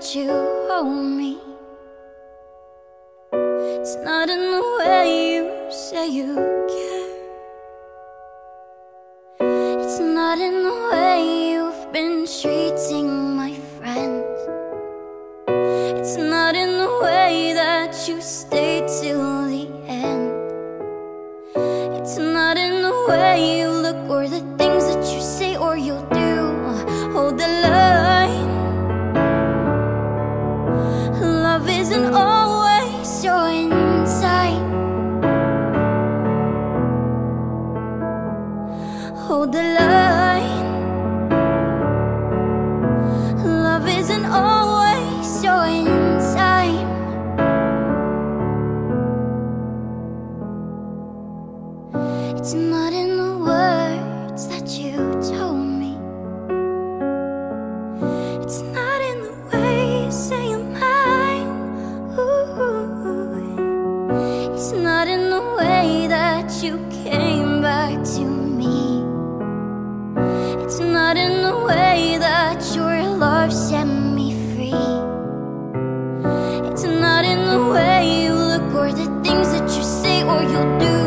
that you hold me. It's not in the way you say you care. It's not in the way you've been treating my friends. It's not in the way that you stay till the end. It's not in the way you look or the things that you say or you'll do. The line. Love isn't always your inside. Hold the line. Love isn't always your inside. It's not in It's not in the way you say you're mine. It's not in the way that you came back to me. It's not in the way that your love set me free. It's not in the way you look or the things that you say or you do.